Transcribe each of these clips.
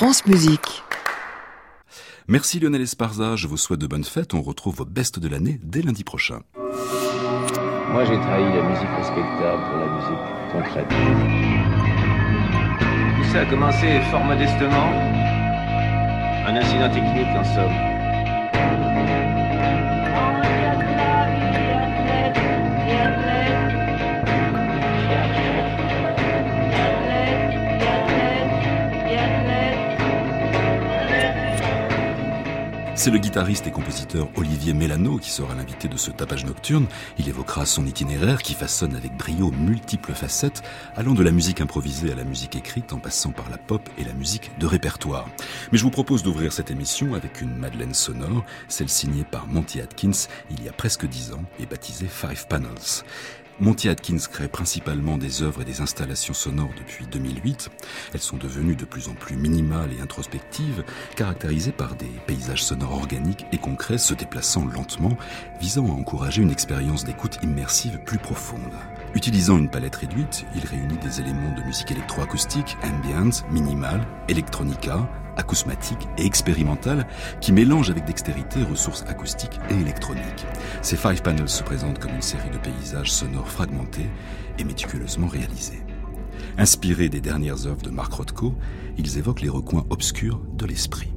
France Musique. Merci Lionel Esparza, je vous souhaite de bonnes fêtes. On retrouve vos bestes de l'année dès lundi prochain. Moi j'ai trahi la musique respectable pour la musique concrète. Tout ça a commencé fort modestement. Un incident technique en somme. C'est le guitariste et compositeur Olivier Mélano qui sera l'invité de ce tapage nocturne. Il évoquera son itinéraire qui façonne avec brio multiples facettes, allant de la musique improvisée à la musique écrite en passant par la pop et la musique de répertoire. Mais je vous propose d'ouvrir cette émission avec une Madeleine sonore, celle signée par Monty Atkins il y a presque dix ans et baptisée Five Panels. Monty Atkins crée principalement des œuvres et des installations sonores depuis 2008. Elles sont devenues de plus en plus minimales et introspectives, caractérisées par des paysages sonores organiques et concrets se déplaçant lentement, visant à encourager une expérience d'écoute immersive plus profonde. Utilisant une palette réduite, il réunit des éléments de musique électroacoustique, ambient, minimal, electronica, acousmatique et expérimentale qui mélange avec dextérité ressources acoustiques et électroniques. Ces Five Panels se présentent comme une série de paysages sonores fragmentés et méticuleusement réalisés. Inspirés des dernières œuvres de Mark Rothko, ils évoquent les recoins obscurs de l'esprit.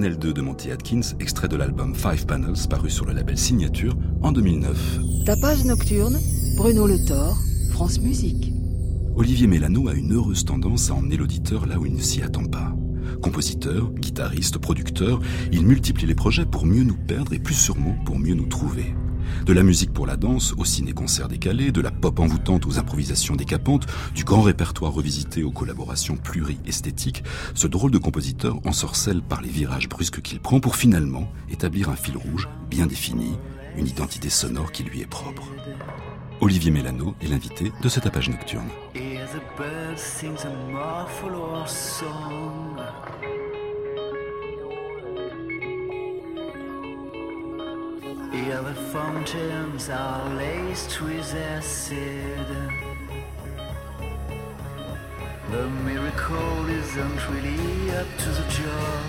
Panel 2 de Monty Atkins, extrait de l'album Five Panels paru sur le label Signature en 2009. Tapage nocturne, Bruno Le Thor, France Musique. Olivier Mélano a une heureuse tendance à emmener l'auditeur là où il ne s'y attend pas. Compositeur, guitariste, producteur, il multiplie les projets pour mieux nous perdre et plus sûrement pour mieux nous trouver. De la musique pour la danse au ciné-concert décalé, de la pop envoûtante aux improvisations décapantes, du grand répertoire revisité aux collaborations pluri-esthétiques, ce drôle de compositeur ensorcelle par les virages brusques qu'il prend pour finalement établir un fil rouge bien défini, une identité sonore qui lui est propre. Olivier Mélano est l'invité de cette tapage nocturne. Yeah, the fountains are laced with acid. The miracle isn't really up to the job.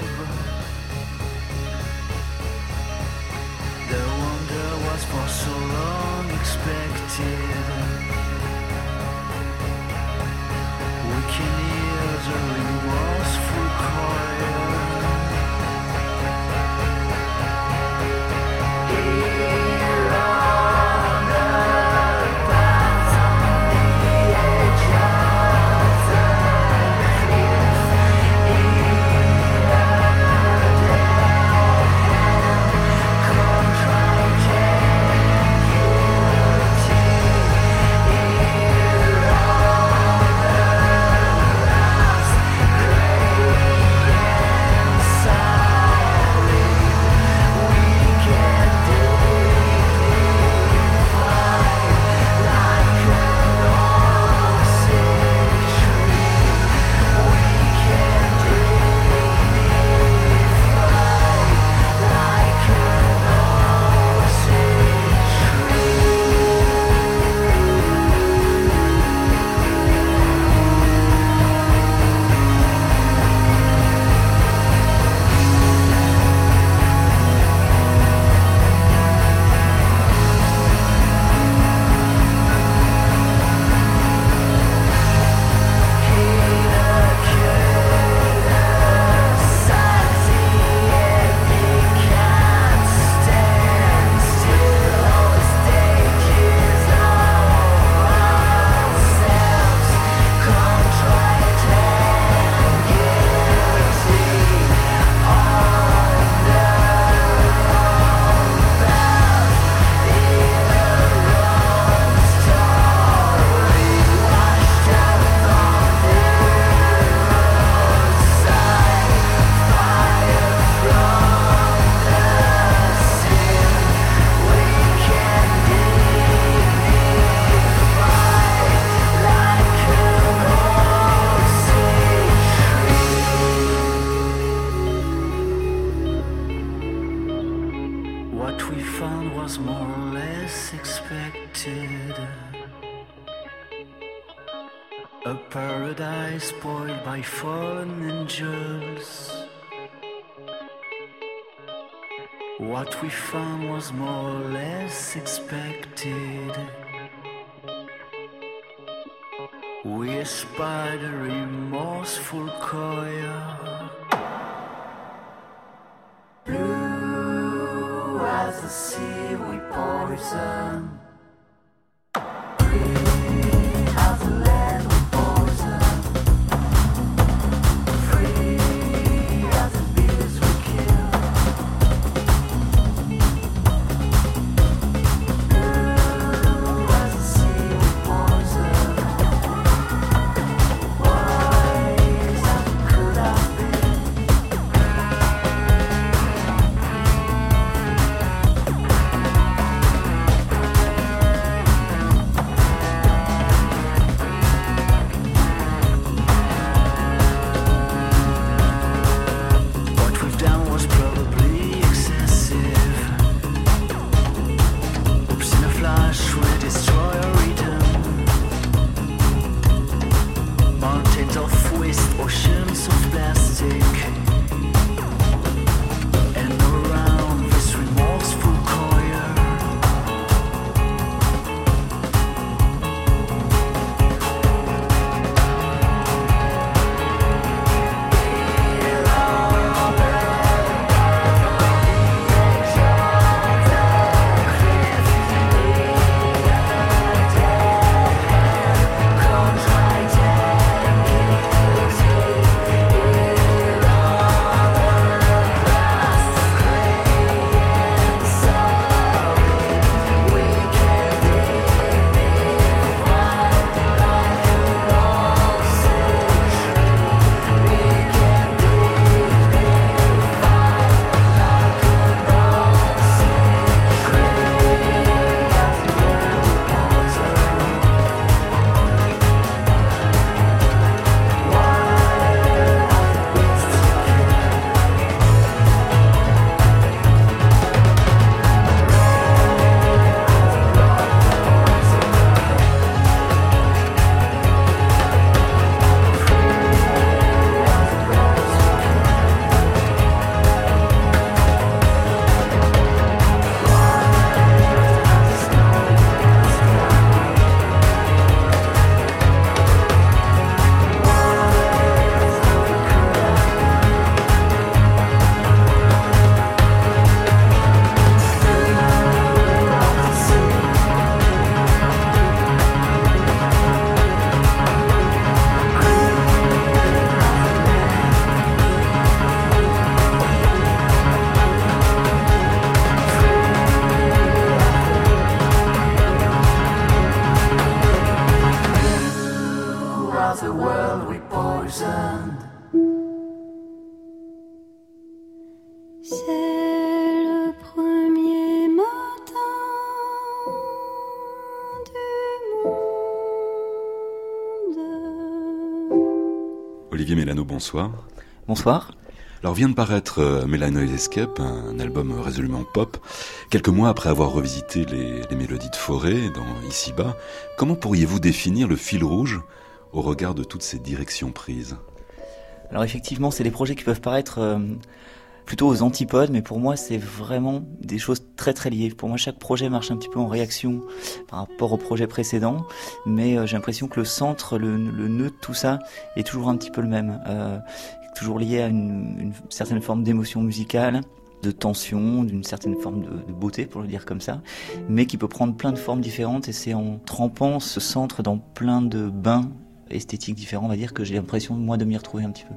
The wonder was for so long expected. We can hear the A paradise spoiled by fallen angels. What we found was more or less expected. We espied a remorseful coil. Blue as the sea we poison. Bonsoir. Bonsoir. Alors vient de paraître euh, Melanoid Escape, un album résolument pop. Quelques mois après avoir revisité les, les mélodies de forêt dans Ici-bas, comment pourriez-vous définir le fil rouge au regard de toutes ces directions prises? Alors effectivement, c'est des projets qui peuvent paraître euh, plutôt aux antipodes, mais pour moi, c'est vraiment des choses très très liées. Pour moi, chaque projet marche un petit peu en réaction par rapport au projet précédent, mais euh, j'ai l'impression que le centre, le, nœud de tout ça est toujours un petit peu le même. Euh, toujours lié à une, certaine forme d'émotion musicale, de tension, d'une certaine forme de, beauté, pour le dire comme ça, mais qui peut prendre plein de formes différentes. Et c'est en trempant ce centre dans plein de bains esthétiques différents, on va dire, que j'ai l'impression, moi, de m'y retrouver un petit peu.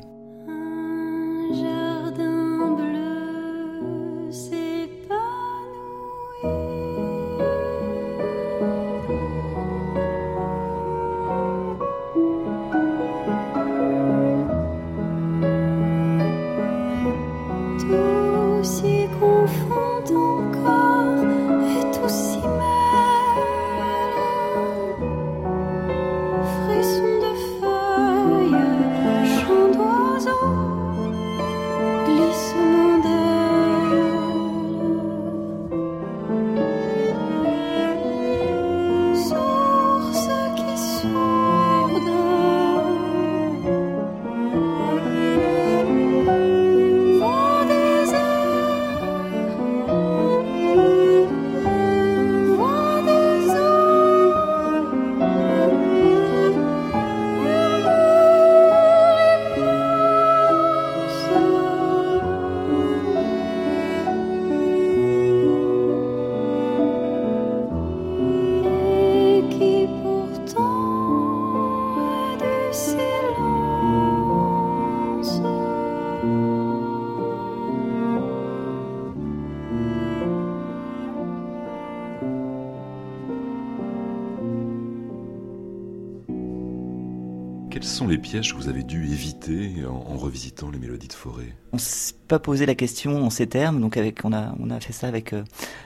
Quels sont les pièges que vous avez dû éviter en, revisitant les mélodies de forêt? On s'est pas posé la question en ces termes, donc avec on a on a fait ça avec euh,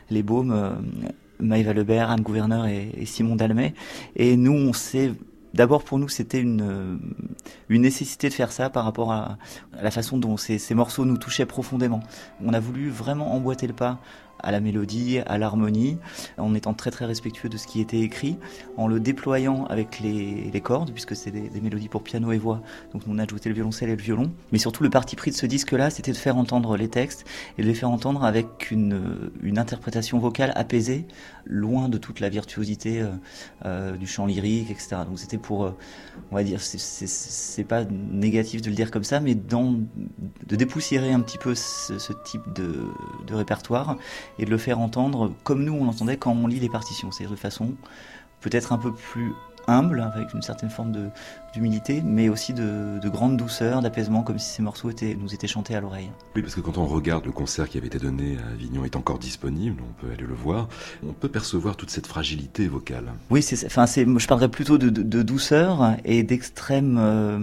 les baumes euh, Maëva Lebert, Anne Gouverneur et, Simon Dalmet, et nous on s'est D'abord pour nous c'était une euh, une nécessité de faire ça par rapport à, la façon dont ces morceaux nous touchaient profondément. On a voulu vraiment emboîter le pas à la mélodie, à l'harmonie, en étant très très respectueux de ce qui était écrit, en le déployant avec les, cordes, puisque c'est des, mélodies pour piano et voix, donc on a ajouté le violoncelle et le violon. Mais surtout le parti pris de ce disque-là, c'était de faire entendre les textes et de les faire entendre avec une, interprétation vocale apaisée, loin de toute la virtuosité euh, euh, du chant lyrique, etc. Donc c'était pour, euh, on va dire, c'est pas négatif de le dire comme ça, mais de dépoussiérer un petit peu ce, type de répertoire et de le faire entendre comme nous on l'entendait quand on lit les partitions, c'est-à-dire de façon peut-être un peu plus humble, avec une certaine forme d'humilité, mais aussi de, de grande douceur, d'apaisement, comme si ces morceaux étaient, nous étaient chantés à l'oreille. Oui, parce que quand on regarde le concert qui avait été donné à Avignon est encore disponible, on peut aller le voir, on peut percevoir toute cette fragilité vocale. Oui, enfin, je parlerais plutôt de, de, de douceur et d'extrême... Euh,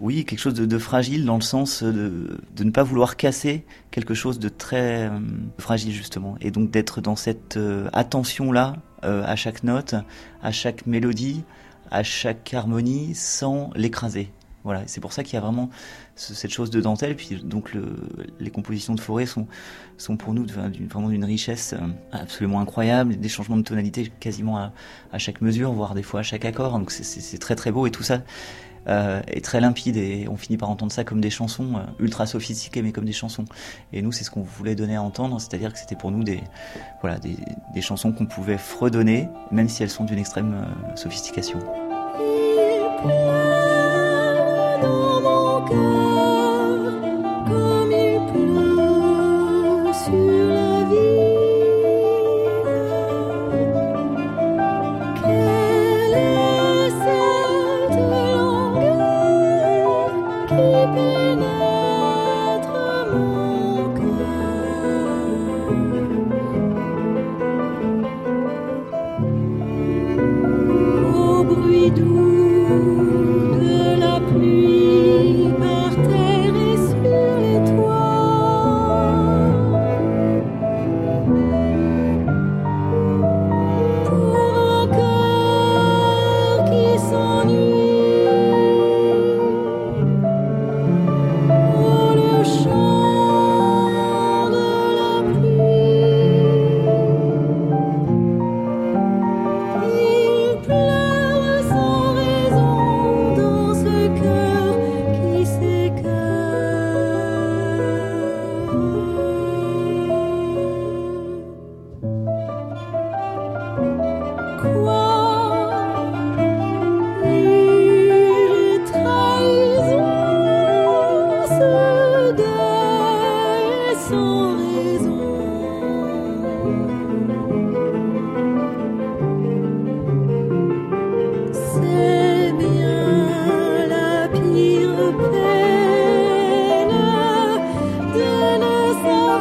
oui, quelque chose de, fragile dans le sens de, ne pas vouloir casser quelque chose de très euh, fragile justement, et donc d'être dans cette euh, attention-là euh, à chaque note, à chaque mélodie, à chaque harmonie, sans l'écraser. Voilà, c'est pour ça qu'il y a vraiment ce, cette chose de dentelle. Puis donc le, les compositions de Forêt sont pour nous vraiment d'une richesse absolument incroyable, des changements de tonalité quasiment à, à chaque mesure, voire des fois à chaque accord. Donc c'est très très beau et tout ça euh, est très limpide et on finit par entendre ça comme des chansons euh, ultra sophistiquées mais comme des chansons. Et nous c'est ce qu'on voulait donner à entendre, c'est-à-dire que c'était pour nous des voilà des, des chansons qu'on pouvait fredonner même si elles sont d'une extrême euh, sophistication. Il pleure dans mon cœur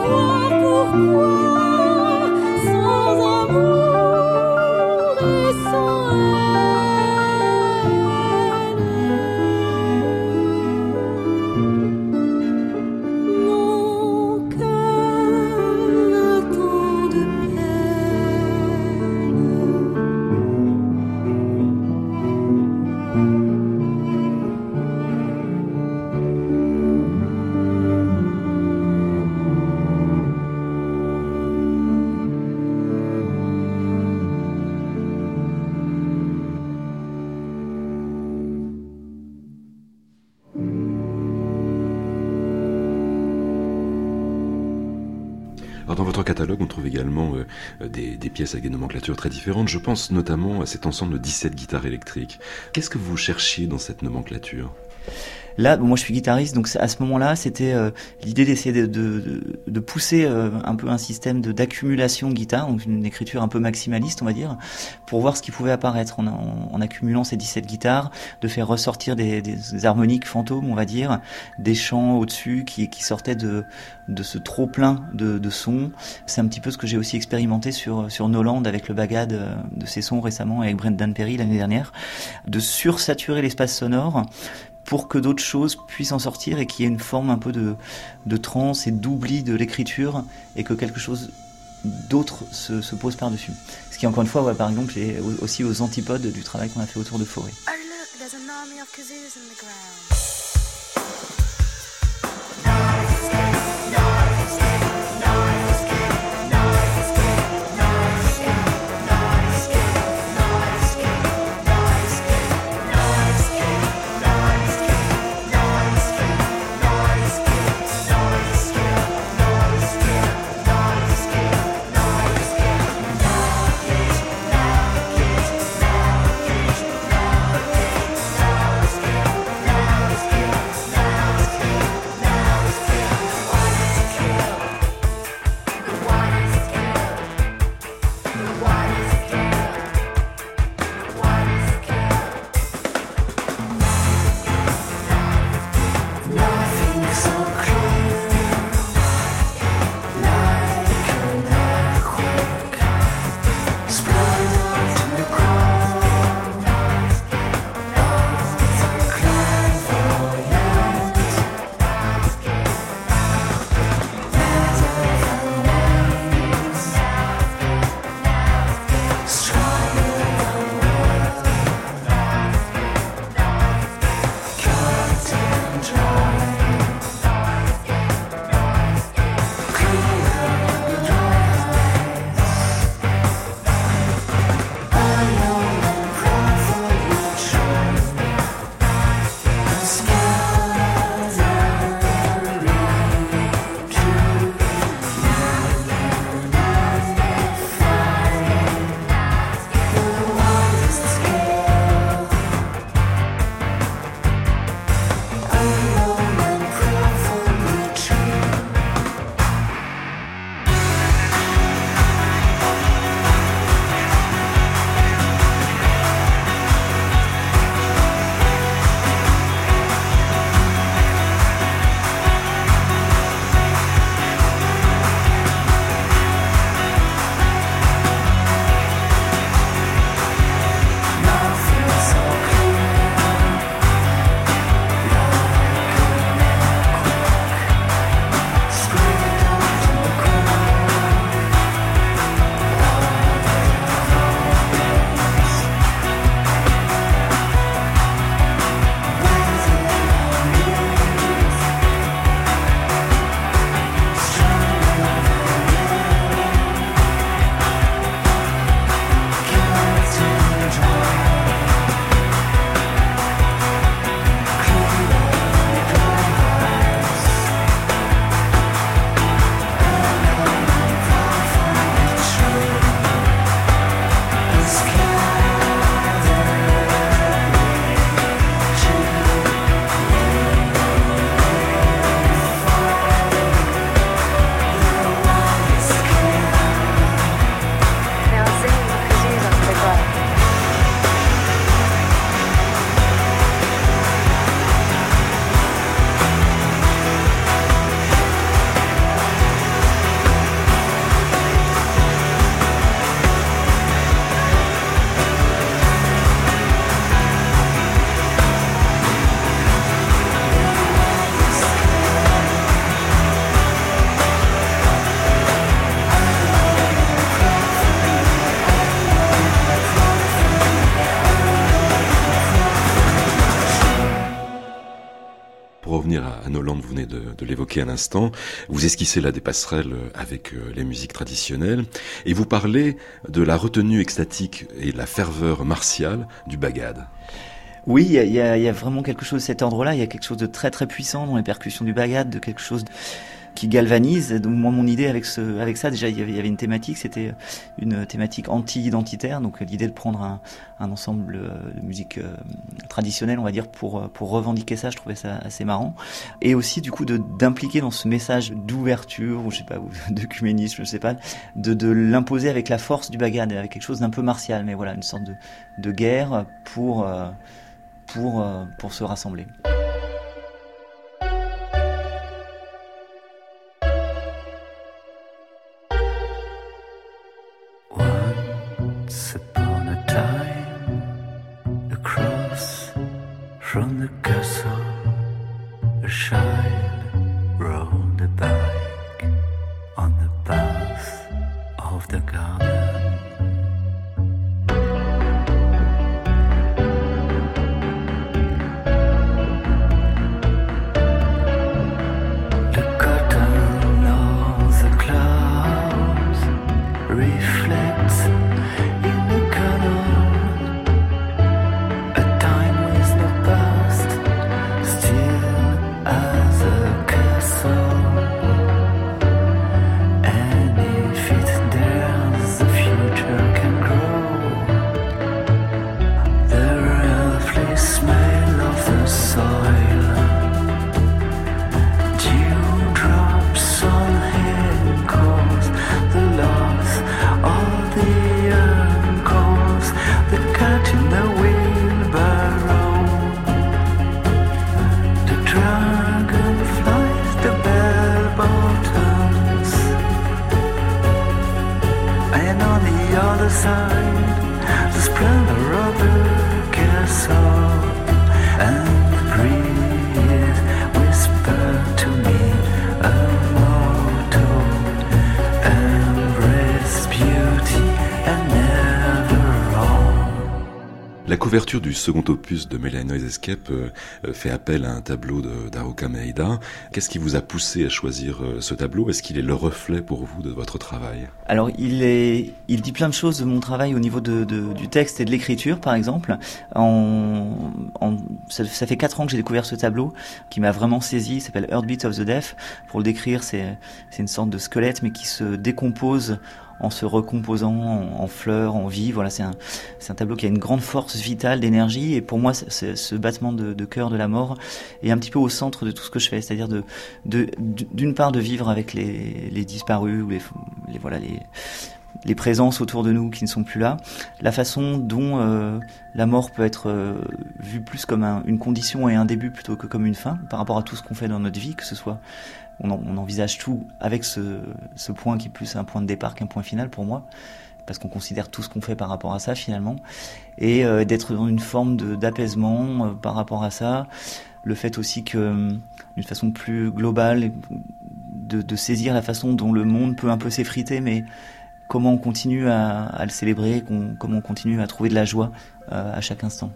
我不会 avec des nomenclatures très différentes. Je pense notamment à cet ensemble de 17 guitares électriques. Qu'est-ce que vous cherchiez dans cette nomenclature? Là, bon, moi je suis guitariste, donc à ce moment-là, c'était euh, l'idée d'essayer de, de, de- pousser euh, un peu un système d'accumulation de guitares, donc une écriture un peu maximaliste, on va dire, pour voir ce qui pouvait apparaître en, en- en accumulant ces 17 guitares, de faire ressortir des, des harmoniques fantômes, on va dire, des chants au-dessus qui, qui sortaient de, de ce trop plein de, de sons. C'est un petit peu ce que j'ai aussi expérimenté sur, sur Noland avec le bagad euh, de ses sons récemment avec Brendan Perry l'année dernière, de sursaturer l'espace sonore pour que d'autres choses puissent en sortir et qu'il y ait une forme un peu de, de transe et d'oubli de l'écriture et que quelque chose d'autre se, se pose par-dessus. Ce qui, encore une fois, par exemple, est au- aussi aux antipodes du travail qu'on a fait autour de Forêt. De, de l'évoquer à l'instant. Vous esquissez là des passerelles avec les musiques traditionnelles et vous parlez de la retenue extatique et la ferveur martiale du bagad. Oui, il y, y a, vraiment quelque chose de cet ordre-là. Il y a quelque chose de très très puissant dans les percussions du bagad, de quelque chose qui galvanise. Donc moi, mon idée avec ça, déjà, il y avait, une thématique, c'était une thématique anti-identitaire. Donc l'idée de prendre un, ensemble euh, de musique euh, traditionnelle, on va dire, pour revendiquer ça, je trouvais ça assez marrant. Et aussi, du coup, d'impliquer dans ce message d'ouverture ou je sais pas, d'œcuménisme, je sais pas, de l'imposer avec la force du bagad, avec quelque chose d'un peu martial, mais voilà, une sorte de de guerre pour euh, pour pour se rassembler. other side, the splendor of the castle. Couverture du second opus de Melanie Noise Escape euh, euh, fait appel à un tableau d'Aruka Meida. Qu'est-ce qui vous a poussé à choisir euh, ce tableau? Est-ce qu'il est le reflet pour vous de votre travail? Alors, il est, il dit plein de choses de mon travail au niveau du texte et de l'écriture, par exemple. Ça, ça, fait quatre ans que j'ai découvert ce tableau qui m'a vraiment saisi. Il s'appelle Heartbeat of the Deaf. Pour le décrire, c'est une sorte de squelette, mais qui se décompose en se recomposant en, fleurs, en vie. Voilà, c'est un, un tableau qui a une grande force vitale, d'énergie. Et pour moi, ce battement de, de cœur de la mort est un petit peu au centre de tout ce que je fais. C'est-à-dire de, de, d'une part de vivre avec les, les disparus ou les, les voilà les les présences autour de nous qui ne sont plus là, la façon dont euh, la mort peut être euh, vue plus comme un, une condition et un début plutôt que comme une fin par rapport à tout ce qu'on fait dans notre vie, que ce soit on, envisage tout avec ce, point qui est plus un point de départ qu'un point final pour moi, parce qu'on considère tout ce qu'on fait par rapport à ça finalement, et euh, d'être dans une forme d'apaisement euh, par rapport à ça. Le fait aussi que, euh, d'une façon plus globale, de, saisir la façon dont le monde peut un peu s'effriter, mais comment on continue à, le célébrer, comment on continue à trouver de la joie à chaque instant.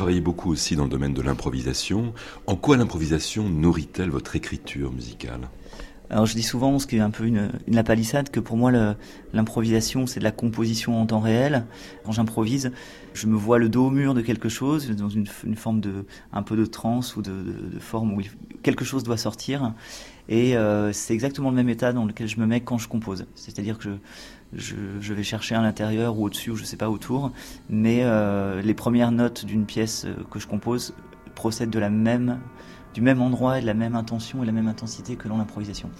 Travaillé beaucoup aussi dans le domaine de l'improvisation. En quoi l'improvisation nourrit-elle votre écriture musicale? Alors je dis souvent, ce qui est un peu une, une lapalissade, que pour moi l'improvisation c'est de la composition en temps réel. Quand j'improvise, je me vois le dos au mur de quelque chose, dans une, forme de un peu de transe ou de forme où quelque chose doit sortir. Et euh, c'est exactement le même état dans lequel je me mets quand je compose. C'est-à-dire que je, je, vais chercher à l'intérieur ou au-dessus ou je sais pas autour, mais euh, les premières notes d'une pièce que je compose procèdent de la même du même endroit et de la même intention et de la même intensité que dans l'improvisation.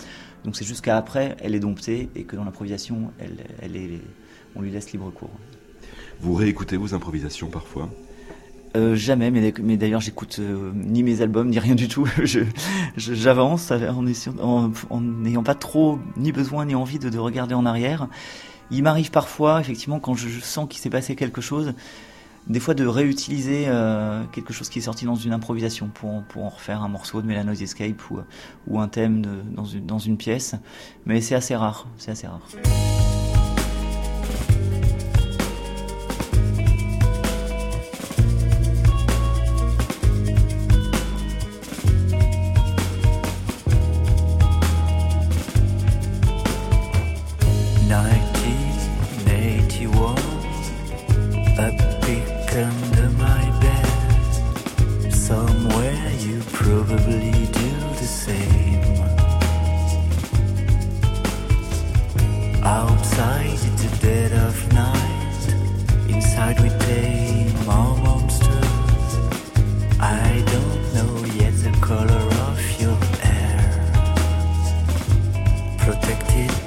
Donc c'est jusqu'à après, elle est domptée et que dans l'improvisation, elle, elle est, on lui laisse libre cours. Vous réécoutez vos improvisations parfois? Euh, jamais, mais, d'ailleurs j'écoute euh, ni mes albums ni rien du tout. J'avance en n'ayant pas trop ni besoin ni envie de, de regarder en arrière. Il m'arrive parfois, effectivement, quand je sens qu'il s'est passé quelque chose, des fois de réutiliser euh, quelque chose qui est sorti dans une improvisation pour, pour en refaire un morceau de Melanoise Escape ou, un thème dans, une, dans une pièce. Mais c'est assez rare, c'est assez rare.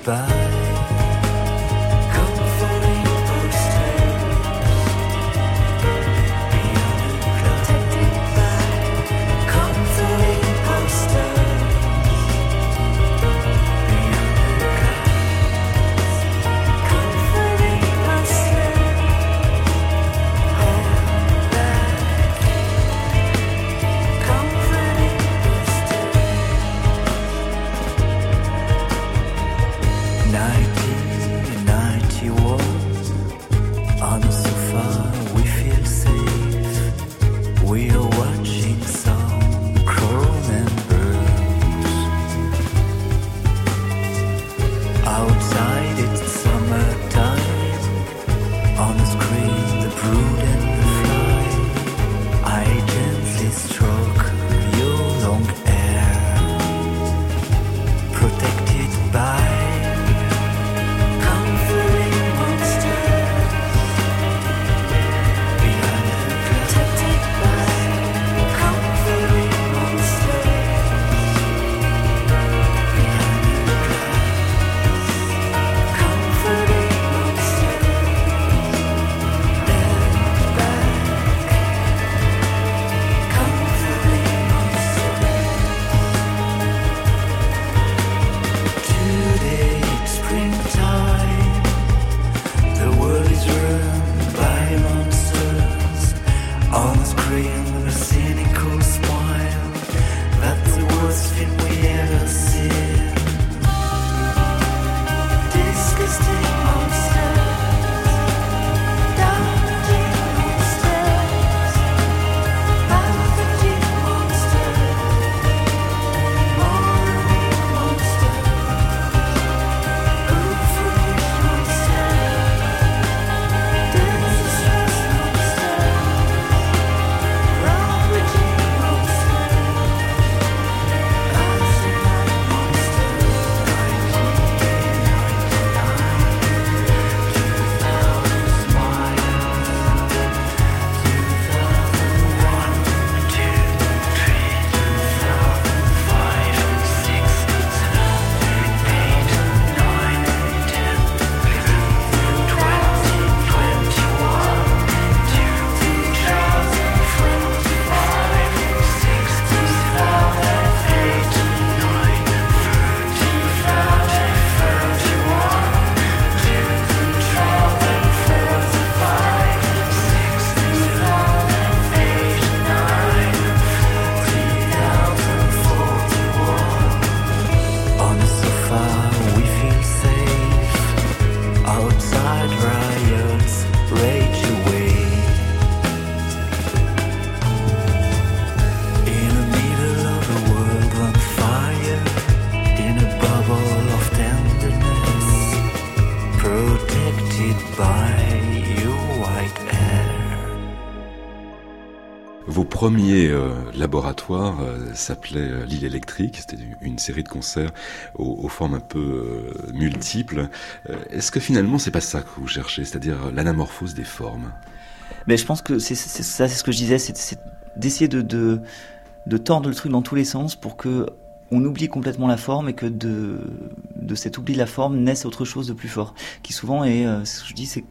Bye. Vos premiers euh, laboratoires euh, s'appelaient euh, l'île électrique, c'était une série de concerts aux, formes un peu multiples. Est-ce que finalement c'est pas ça que vous cherchez, c'est-à-dire l'anamorphose des formes? Mais je pense que c'est ça, c'est ce que je disais, c'est d'essayer de, de, de tordre le truc dans tous les sens pour que on oublie complètement la forme et que de, de cet oubli de la forme naisse autre chose de plus fort, qui souvent est, euh, ce que je dis, c'est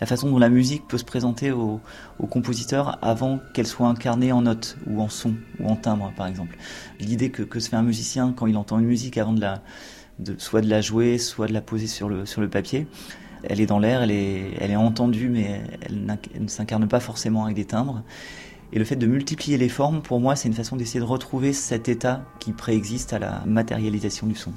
la façon dont la musique peut se présenter au, au compositeur avant qu'elle soit incarnée en notes ou en son ou en timbre, par exemple. L'idée que, que se fait un musicien quand il entend une musique avant de la, de, soit de la jouer, soit de la poser sur le, sur le papier, elle est dans l'air, elle est, elle est entendue, mais elle, elle ne s'incarne pas forcément avec des timbres. Et le fait de multiplier les formes, pour moi, c'est une façon d'essayer de retrouver cet état qui préexiste à la matérialisation du son.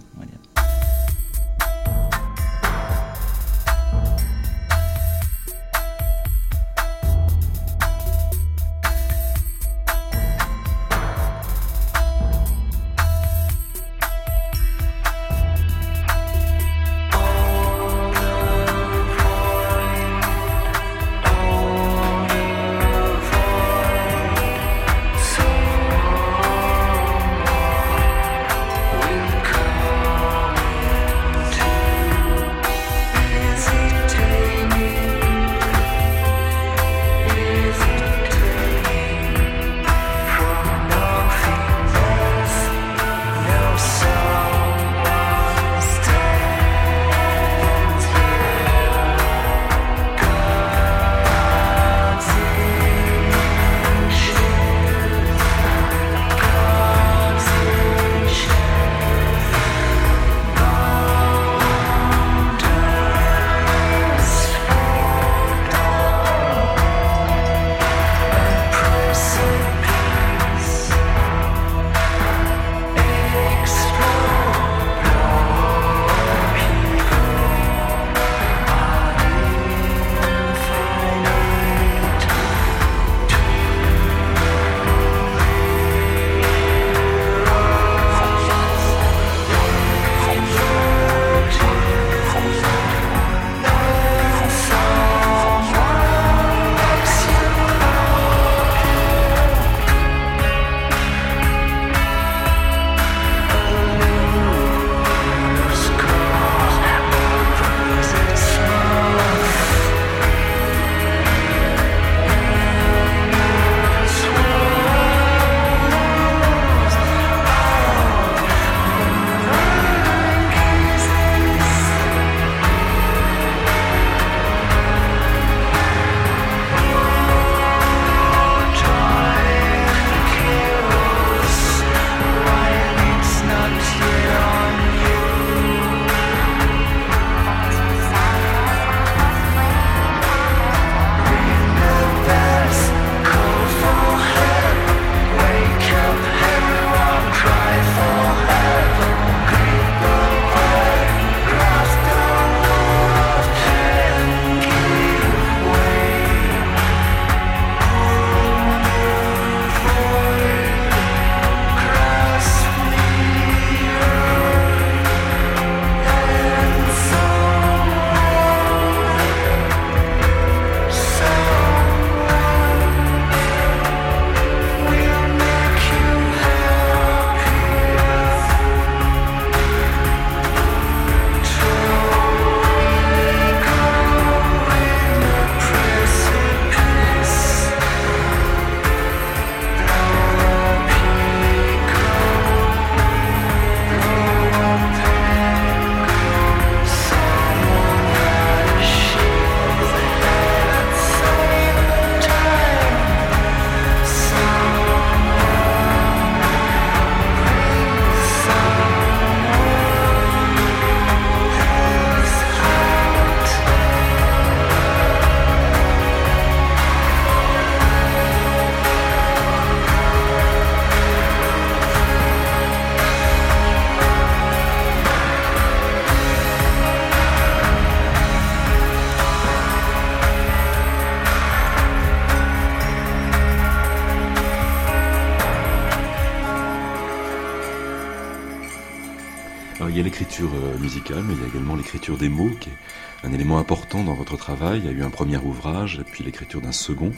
L'écriture des mots, qui est un élément important dans votre travail. Il y a eu un premier ouvrage, et puis l'écriture d'un second.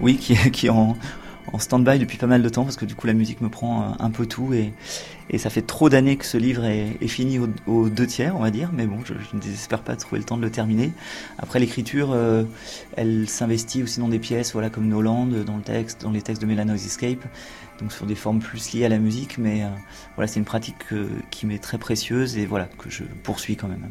Oui, qui, qui en, en stand-by depuis pas mal de temps parce que du coup la musique me prend euh, un peu tout et, et ça fait trop d'années que ce livre est, est fini aux, deux tiers, on va dire. Mais bon, je, ne désespère pas de trouver le temps de le terminer. Après l'écriture, euh, elle s'investit aussi dans des pièces, voilà, comme Noland, dans le texte, dans les textes de Melanoise Escape, donc sur des formes plus liées à la musique. Mais euh, voilà, c'est une pratique qui m'est très précieuse et voilà que je poursuis quand même.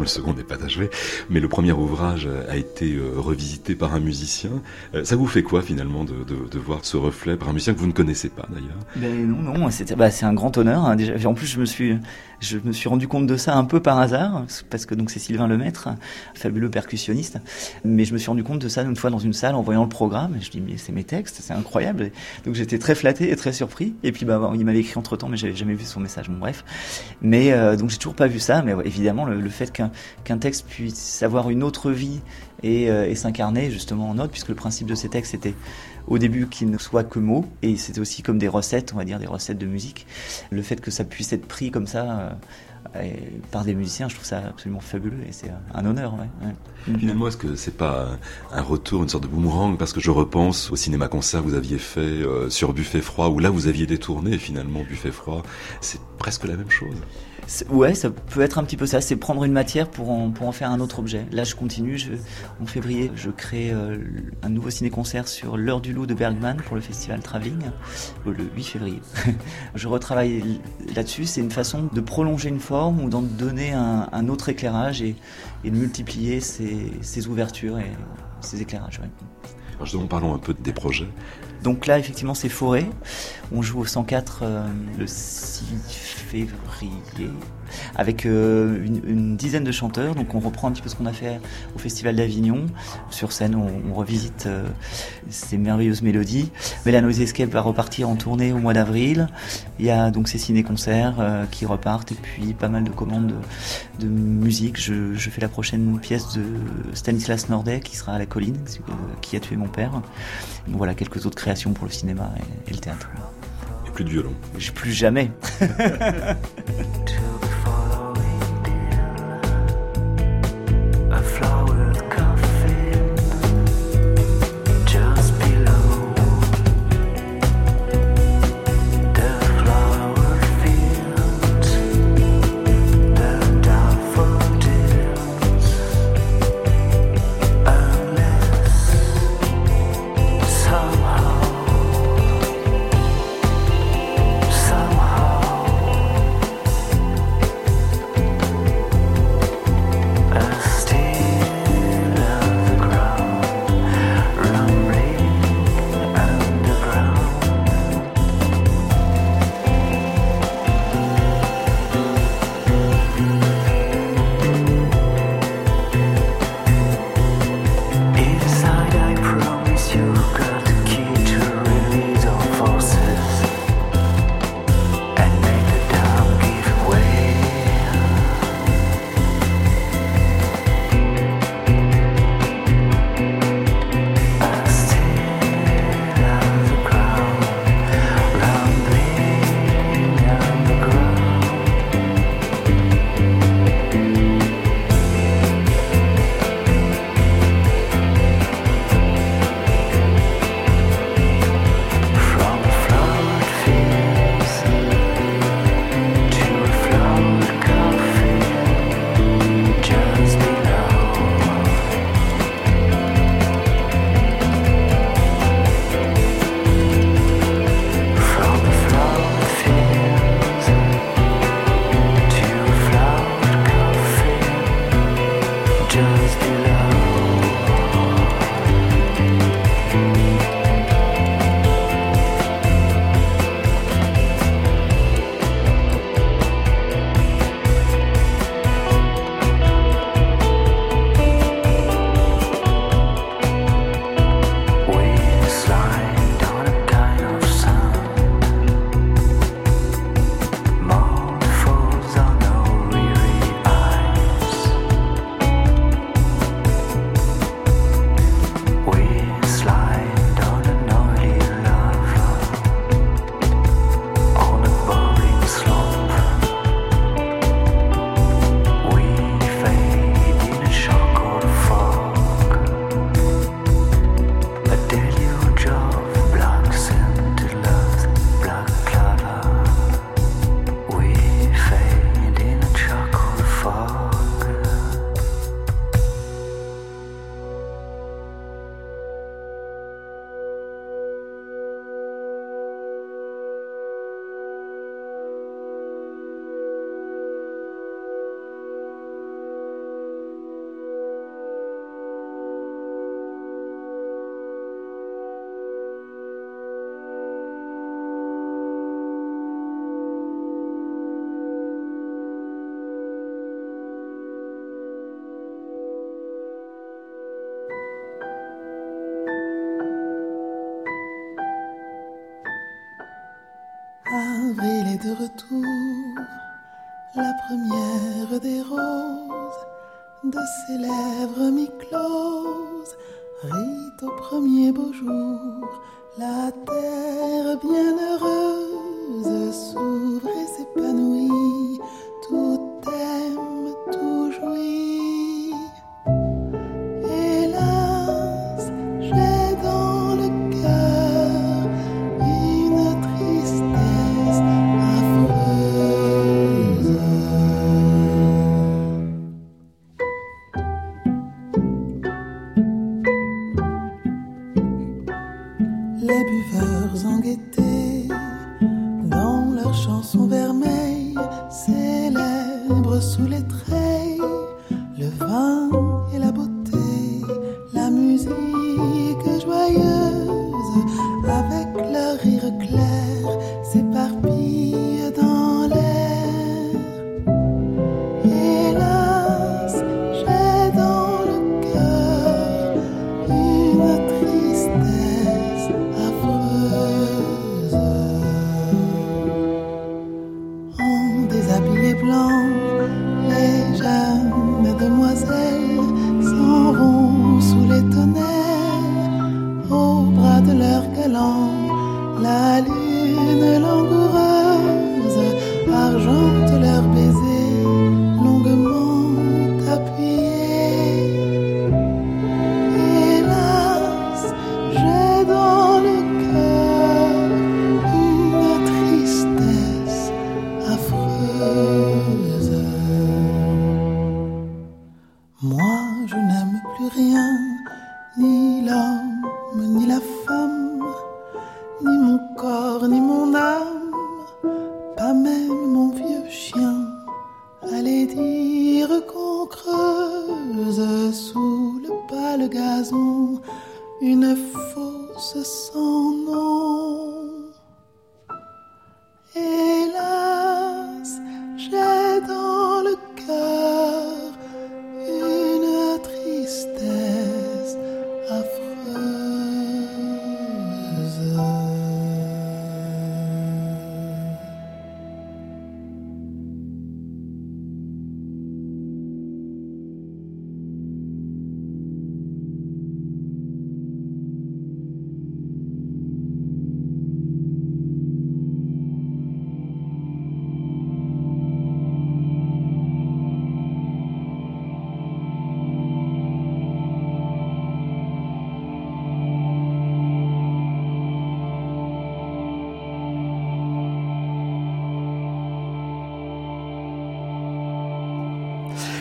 Le second n'est pas achevé, mais le premier ouvrage a été euh, revisité par un musicien. Euh, ça vous fait quoi finalement de, voir ce reflet par un musicien que vous ne connaissez pas d'ailleurs? Ben non, non, bah, c'est un grand honneur. hein. En plus, je me suis, rendu compte de ça un peu par hasard, parce que donc c'est Sylvain Lemaître, fabuleux percussionniste. Mais je me suis rendu compte de ça une fois dans une salle en voyant le programme. Je dis mais c'est mes textes, c'est incroyable. Donc j'étais très flatté et très surpris. Et puis bah bon, il m'avait écrit entre temps, mais j'avais jamais vu son message. Bon bref. Mais euh, donc j'ai toujours pas vu ça. Mais évidemment le, le fait qu'un qu'un texte puisse avoir une autre vie et, euh, et s'incarner justement en notes, puisque le principe de ces textes était au début qu'ils ne soient que mots, et c'était aussi comme des recettes, on va dire des recettes de musique. Le fait que ça puisse être pris comme ça euh, par des musiciens, je trouve ça absolument fabuleux et c'est un honneur. Finalement, est-ce que c'est pas un un retour, une sorte de boomerang? Parce que je repense au cinéma-concert que vous aviez fait euh, sur Buffet Froid, où là vous aviez détourné finalement Buffet Froid. C'est presque la même chose. Ouais, ça peut être un petit peu ça, c'est prendre une matière pour en, pour en faire un autre objet. Là, je continue, en février, je crée euh, un nouveau ciné-concert sur L'heure du loup de Bergman pour le festival Travelling, euh, le 8 février. je retravaille là-dessus, c'est une façon de prolonger une forme ou d'en donner un, autre éclairage et, de multiplier ces, ces ouvertures et ces éclairages. Parlons un peu des projets. Donc là, effectivement, c'est Forêt. On joue au 104 euh, le 6 février avec euh, une, dizaine de chanteurs. Donc on reprend un petit peu ce qu'on a fait au Festival d'Avignon. Sur scène, on, revisite euh, ces merveilleuses mélodies. Mélanoise Escape va repartir en tournée au mois d'avril. Il y a donc ces ciné-concerts qui repartent et puis pas mal de commandes de, musique. Je, je fais la prochaine pièce de Stanislas Nordet qui sera à la colline, qui a tué mon père. Donc voilà quelques autres créations pour le cinéma et, et le théâtre. Et plus de violon. J'ai plus jamais. la première des roses de ses lèvres mi-closes rit au premier beau jour. La terre bien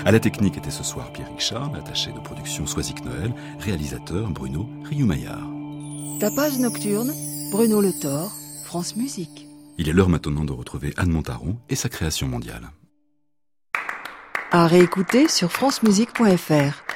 À la technique était ce soir Pierre Richard, attaché de production Soisic Noël, réalisateur Bruno Rioux-Maillard. Tapage nocturne, Bruno Lethor, France Musique. Il est l'heure maintenant de retrouver Anne Montaron et sa création mondiale. À réécouter sur francemusique.fr.